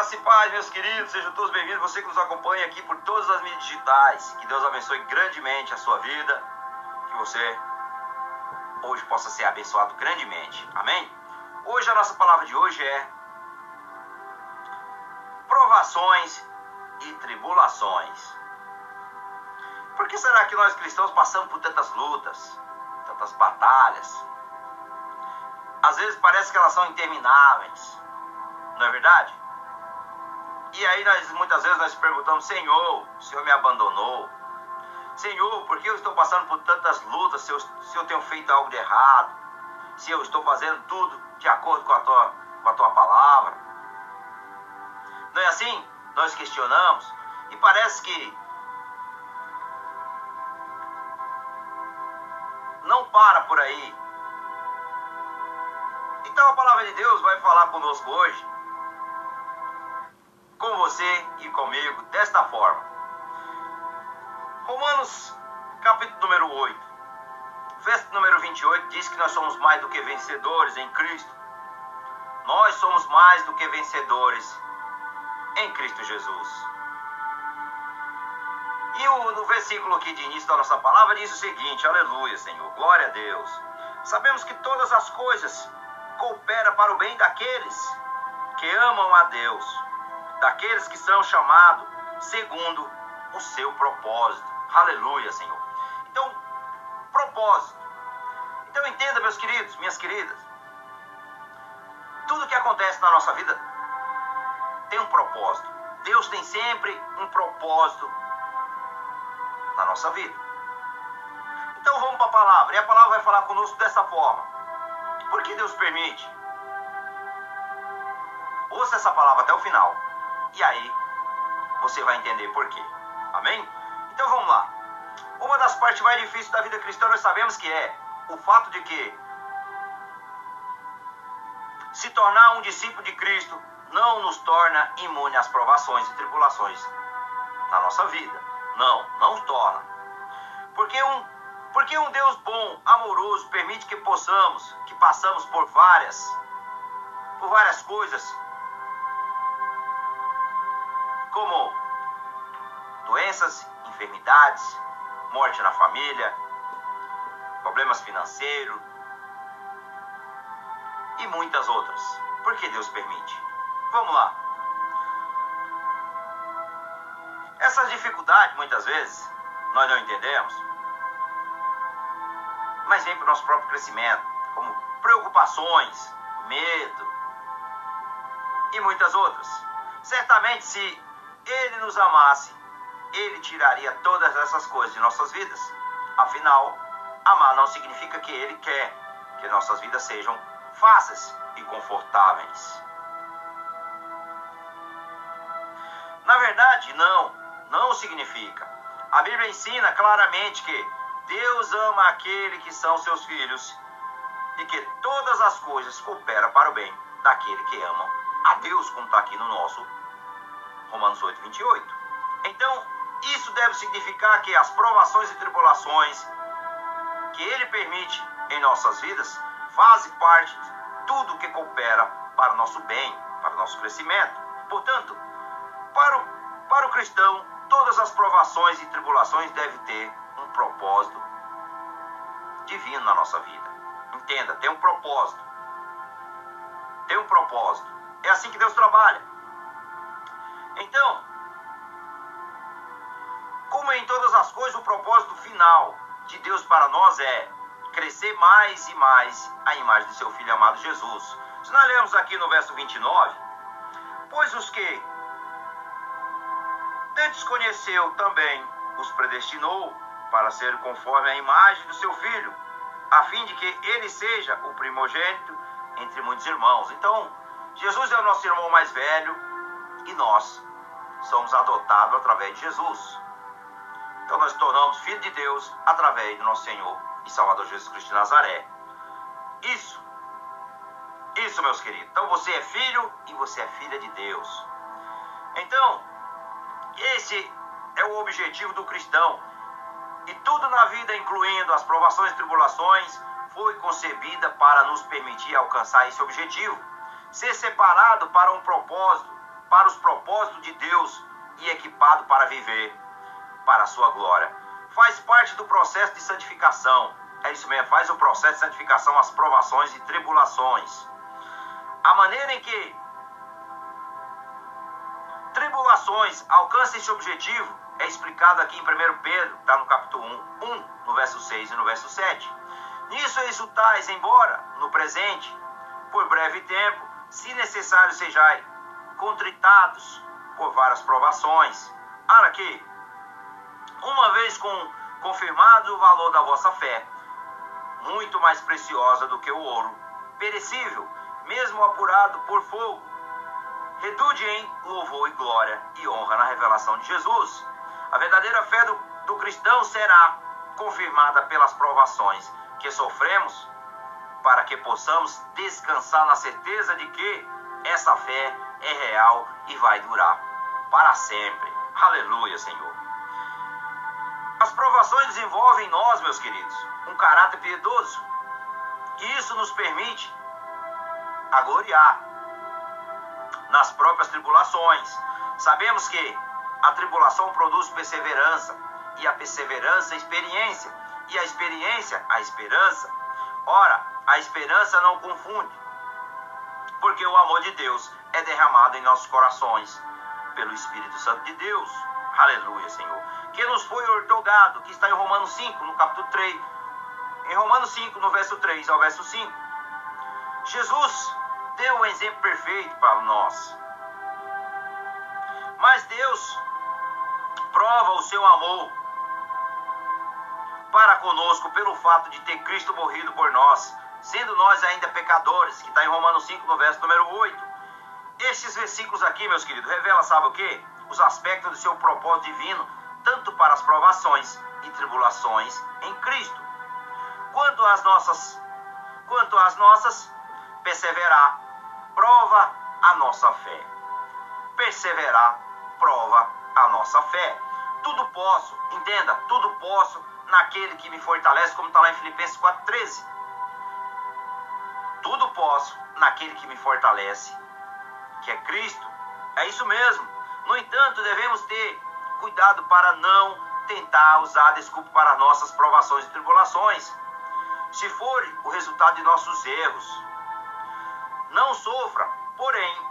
Graça e paz, meus queridos, sejam todos bem-vindos. Você que nos acompanha aqui por todas as mídias digitais. Que Deus abençoe grandemente a sua vida. Que você hoje possa ser abençoado grandemente. Amém? Hoje a nossa palavra de hoje é provações e tribulações. Por que será que nós cristãos passamos por tantas lutas, tantas batalhas? Às vezes parece que elas são intermináveis. Não é verdade? E aí nós muitas vezes nós perguntamos, Senhor, o Senhor me abandonou? Senhor, por que eu estou passando por tantas lutas se eu, se eu tenho feito algo de errado? Se eu estou fazendo tudo de acordo com a tua, com a tua palavra? Não é assim? Nós questionamos e parece que não para por aí. Então a palavra de Deus vai falar conosco hoje com você e comigo desta forma. Romanos, capítulo número 8, verso número 28, diz que nós somos mais do que vencedores em Cristo. Nós somos mais do que vencedores em Cristo Jesus. E o, no versículo aqui de início da nossa palavra diz o seguinte: Aleluia, Senhor, glória a Deus. Sabemos que todas as coisas cooperam para o bem daqueles que amam a Deus daqueles que são chamados segundo o seu propósito. Aleluia, Senhor. Então, propósito. Então entenda, meus queridos, minhas queridas. Tudo que acontece na nossa vida tem um propósito. Deus tem sempre um propósito na nossa vida. Então vamos para a palavra. E a palavra vai falar conosco dessa forma. Por que Deus permite? Ouça essa palavra até o final. E aí você vai entender por quê. Amém? Então vamos lá. Uma das partes mais difíceis da vida cristã nós sabemos que é o fato de que se tornar um discípulo de Cristo não nos torna imune às provações e tribulações na nossa vida. Não, não torna. Porque um, porque um Deus bom, amoroso, permite que possamos, que passamos por várias, por várias coisas como doenças, enfermidades, morte na família, problemas financeiros e muitas outras. Por que Deus permite? Vamos lá. Essas dificuldades, muitas vezes, nós não entendemos, mas vem para o nosso próprio crescimento, como preocupações, medo e muitas outras. Certamente, se ele nos amasse, ele tiraria todas essas coisas de nossas vidas. Afinal, amar não significa que ele quer que nossas vidas sejam fáceis e confortáveis. Na verdade, não, não significa. A Bíblia ensina claramente que Deus ama aquele que são seus filhos e que todas as coisas cooperam para o bem daquele que amam a Deus, como está aqui no nosso Romanos 8, 28. Então, isso deve significar que as provações e tribulações que Ele permite em nossas vidas fazem parte de tudo que coopera para o nosso bem, para o nosso crescimento. Portanto, para o, para o cristão, todas as provações e tribulações devem ter um propósito divino na nossa vida. Entenda, tem um propósito. Tem um propósito. É assim que Deus trabalha. Então, como em todas as coisas, o propósito final de Deus para nós é crescer mais e mais a imagem do seu Filho amado Jesus. Se nós lemos aqui no verso 29, pois os que antes conheceu também os predestinou para ser conforme a imagem do seu Filho, a fim de que ele seja o primogênito entre muitos irmãos. Então, Jesus é o nosso irmão mais velho e nós somos adotados através de Jesus. Então nós tornamos filhos de Deus através do nosso Senhor e Salvador Jesus Cristo de Nazaré. Isso, isso, meus queridos. Então você é filho e você é filha de Deus. Então, esse é o objetivo do cristão. E tudo na vida, incluindo as provações e tribulações, foi concebida para nos permitir alcançar esse objetivo. Ser separado para um propósito para os propósitos de Deus e equipado para viver para a sua glória. Faz parte do processo de santificação. É isso mesmo, faz o processo de santificação, as provações e tribulações. A maneira em que tribulações alcançam esse objetivo é explicado aqui em 1 Pedro, está no capítulo 1, 1, no verso 6 e no verso 7. Nisso exultais, embora no presente, por breve tempo, se necessário sejais contritados por várias provações, para que, uma vez com, confirmado o valor da vossa fé, muito mais preciosa do que o ouro, perecível, mesmo apurado por fogo, redude em louvor e glória e honra na revelação de Jesus. A verdadeira fé do, do cristão será confirmada pelas provações que sofremos, para que possamos descansar na certeza de que essa fé é real e vai durar para sempre. Aleluia, Senhor. As provações desenvolvem em nós, meus queridos, um caráter piedoso. E isso nos permite gloriar nas próprias tribulações. Sabemos que a tribulação produz perseverança, e a perseverança, experiência, e a experiência, a esperança. Ora, a esperança não confunde, porque o amor de Deus é derramado em nossos corações pelo Espírito Santo de Deus. Aleluia, Senhor. Que nos foi ortogado, que está em Romanos 5, no capítulo 3. Em Romanos 5, no verso 3 ao verso 5. Jesus deu um exemplo perfeito para nós. Mas Deus prova o seu amor para conosco pelo fato de ter Cristo morrido por nós, sendo nós ainda pecadores, que está em Romanos 5, no verso número 8. Estes versículos aqui, meus queridos, revelam, sabe o que? Os aspectos do seu propósito divino, tanto para as provações e tribulações em Cristo, quanto às nossas, quanto às nossas, perseverar, prova a nossa fé. Perseverar, prova a nossa fé. Tudo posso, entenda, tudo posso naquele que me fortalece, como está lá em Filipenses 4,13. Tudo posso naquele que me fortalece, que é Cristo. É isso mesmo. No entanto, devemos ter cuidado para não tentar usar desculpa para nossas provações e tribulações. Se for o resultado de nossos erros, não sofra, porém,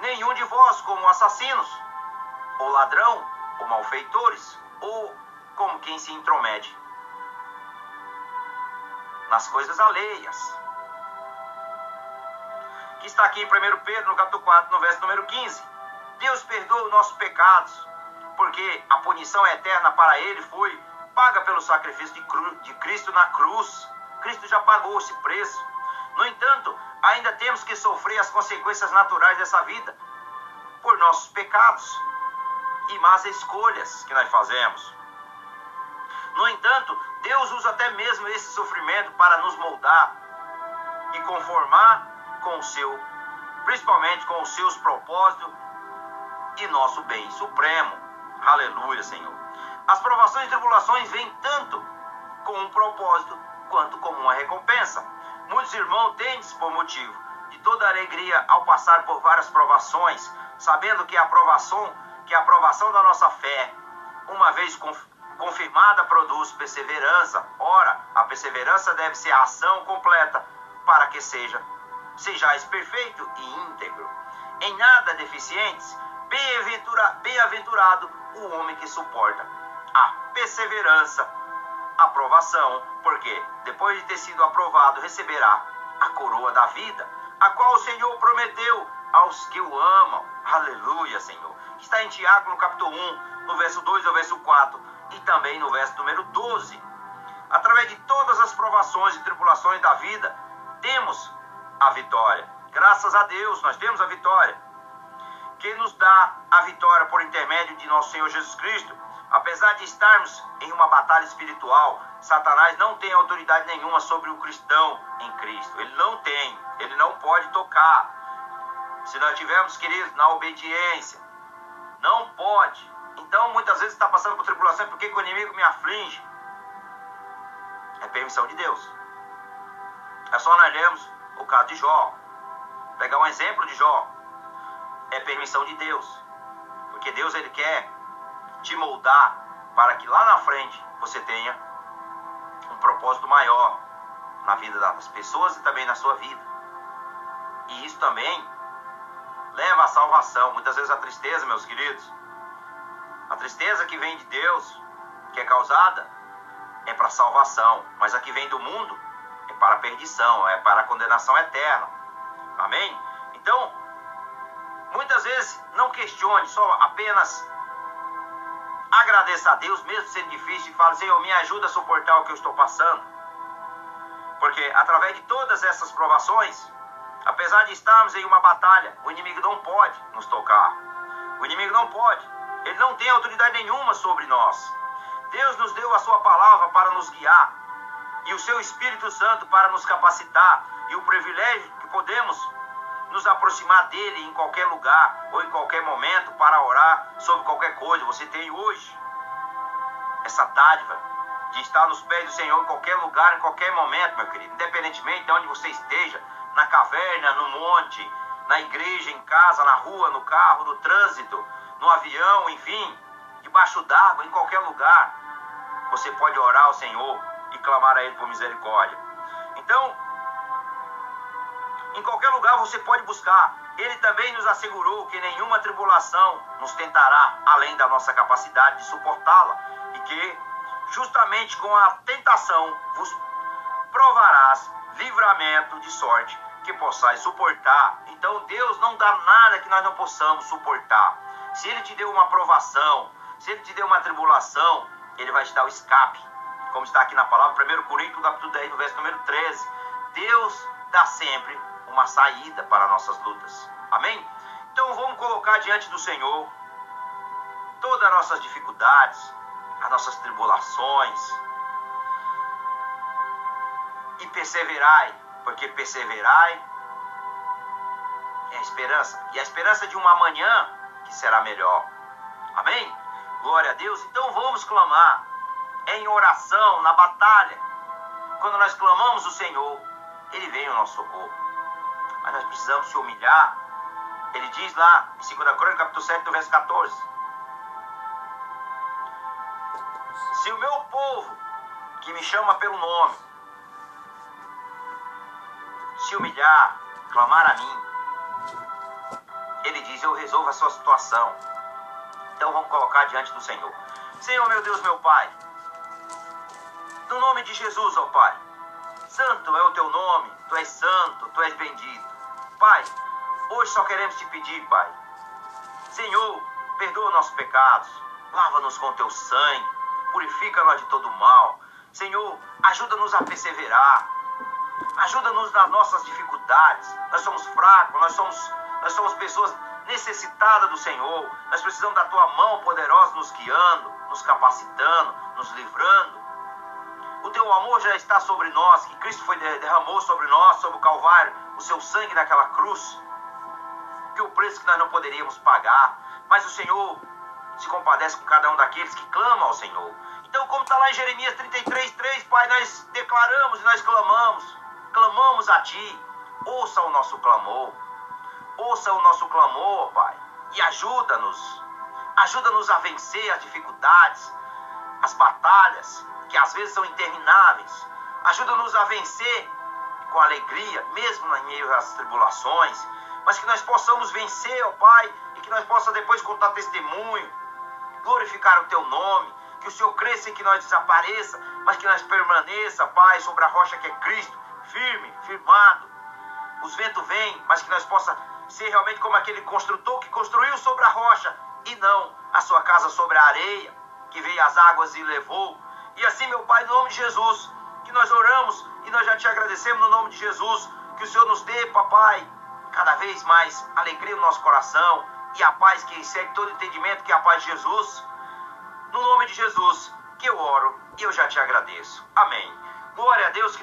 nenhum de vós como assassinos, ou ladrão, ou malfeitores, ou como quem se intromete nas coisas alheias. Que está aqui em 1 Pedro, no capítulo 4, no verso número 15. Deus perdoa os nossos pecados, porque a punição eterna para ele foi paga pelo sacrifício de, cru, de Cristo na cruz. Cristo já pagou esse preço. No entanto, ainda temos que sofrer as consequências naturais dessa vida por nossos pecados e más escolhas que nós fazemos. No entanto, Deus usa até mesmo esse sofrimento para nos moldar e conformar com o seu, principalmente com os seus propósitos e nosso bem supremo. Aleluia, Senhor. As provações e tribulações vêm tanto com um propósito quanto como uma recompensa. Muitos irmãos têm por motivo de toda alegria ao passar por várias provações, sabendo que a aprovação, que a aprovação da nossa fé, uma vez confirmada, produz perseverança. Ora, a perseverança deve ser a ação completa para que seja sejais perfeito e íntegro, em nada deficientes. Bem-aventurado o homem que suporta a perseverança aprovação, porque depois de ter sido aprovado, receberá a coroa da vida, a qual o Senhor prometeu aos que o amam. Aleluia, Senhor. Está em Tiago, no capítulo 1, no verso 2 ao verso 4, e também no verso número 12. Através de todas as provações e tribulações da vida, temos a vitória. Graças a Deus, nós temos a vitória. Que nos dá a vitória por intermédio de nosso Senhor Jesus Cristo Apesar de estarmos em uma batalha espiritual, Satanás não tem autoridade nenhuma sobre o cristão em Cristo. Ele não tem, ele não pode tocar. Se nós tivermos, queridos, na obediência, não pode. Então, muitas vezes está passando por tribulação, porque o inimigo me aflige? É permissão de Deus. É só nós lermos o caso de Jó. Pegar um exemplo de Jó. é permissão de Deus. Porque Deus ele quer te moldar para que lá na frente você tenha um propósito maior na vida das pessoas e também na sua vida. E isso também leva à salvação. Muitas vezes a tristeza, meus queridos, a tristeza que vem de Deus, que é causada, é para salvação, mas a que vem do mundo é para a perdição, é para a condenação eterna. Amém? Então, muitas vezes não questione, só apenas agradeça a Deus, mesmo sendo difícil, e fale, Senhor, me ajuda a suportar o que eu estou passando. Porque através de todas essas provações, apesar de estarmos em uma batalha, o inimigo não pode nos tocar. O inimigo não pode. Ele não tem autoridade nenhuma sobre nós. Deus nos deu a sua palavra para nos guiar e o seu Espírito Santo para nos capacitar e o privilégio que podemos nos aproximar dele em qualquer lugar ou em qualquer momento para orar sobre qualquer coisa. Você tem hoje essa dádiva de estar nos pés do Senhor em qualquer lugar, em qualquer momento, meu querido, independentemente de onde você esteja, na caverna, no monte, na igreja, em casa, na rua, no carro, no trânsito, no avião, enfim, debaixo d'água, em qualquer lugar. Você pode orar ao Senhor e clamar a Ele por misericórdia. Então, em qualquer lugar você pode buscar. Ele também nos assegurou que nenhuma tribulação nos tentará além da nossa capacidade de suportá-la e que, justamente com a tentação, vos provarás livramento de sorte que possais suportar. Então, Deus não dá nada que nós não possamos suportar. Se Ele te deu uma provação, se Ele te deu uma tribulação, Ele vai te dar o escape. Como está aqui na palavra, 1 Coríntios, capítulo 10, no verso número 13. Deus dá sempre uma saída para nossas lutas. Amém? Então vamos colocar diante do Senhor todas as nossas dificuldades, as nossas tribulações. E perseverai, porque perseverai é a esperança. E a esperança de uma manhã que será melhor. Amém? Glória a Deus. Então vamos clamar em oração, na batalha. Quando nós clamamos o Senhor, Ele vem ao nosso socorro mas nós precisamos se humilhar. Ele diz lá em 2 Crônica, capítulo 7, no verso 14: Se o meu povo, que me chama pelo nome, se humilhar, clamar a mim, ele diz: Eu resolvo a sua situação. Então vamos colocar diante do Senhor. Senhor, meu Deus, meu Pai, no nome de Jesus, ó Pai, santo é o teu nome, tu és santo, tu és bendito. Pai, hoje só queremos te pedir, Pai. Senhor, perdoa nossos pecados, lava-nos com teu sangue, purifica-nos de todo mal. Senhor, ajuda-nos a perseverar. Ajuda-nos nas nossas dificuldades. Nós somos fracos, nós somos, nós somos pessoas necessitadas do Senhor. Nós precisamos da tua mão poderosa nos guiando, nos capacitando, nos livrando. O teu amor já está sobre nós, que Cristo foi derramou sobre nós, sobre o Calvário o seu sangue naquela cruz, que o preço que nós não poderíamos pagar, mas o Senhor se compadece com cada um daqueles que clamam ao Senhor. Então, como está lá em Jeremias 33, 3, Pai, nós declaramos e nós clamamos, clamamos a Ti, ouça o nosso clamor, ouça o nosso clamor, Pai, e ajuda-nos, ajuda-nos a vencer as dificuldades, as batalhas, que às vezes são intermináveis, ajuda-nos a vencer com alegria, mesmo em meio às tribulações, mas que nós possamos vencer, ó Pai, e que nós possamos depois contar testemunho, glorificar o Teu nome, que o Senhor cresça e que nós desapareça, mas que nós permaneça, Pai, sobre a rocha que é Cristo, firme, firmado. Os ventos vêm, mas que nós possa ser realmente como aquele construtor que construiu sobre a rocha e não a sua casa sobre a areia, que veio as águas e levou. E assim, meu Pai, no nome de Jesus, que nós oramos e nós já te agradecemos no nome de Jesus. Que o Senhor nos dê, papai, cada vez mais alegria no nosso coração e a paz que excede todo entendimento, que é a paz de Jesus. No nome de Jesus, que eu oro e eu já te agradeço. Amém. Glória a Deus.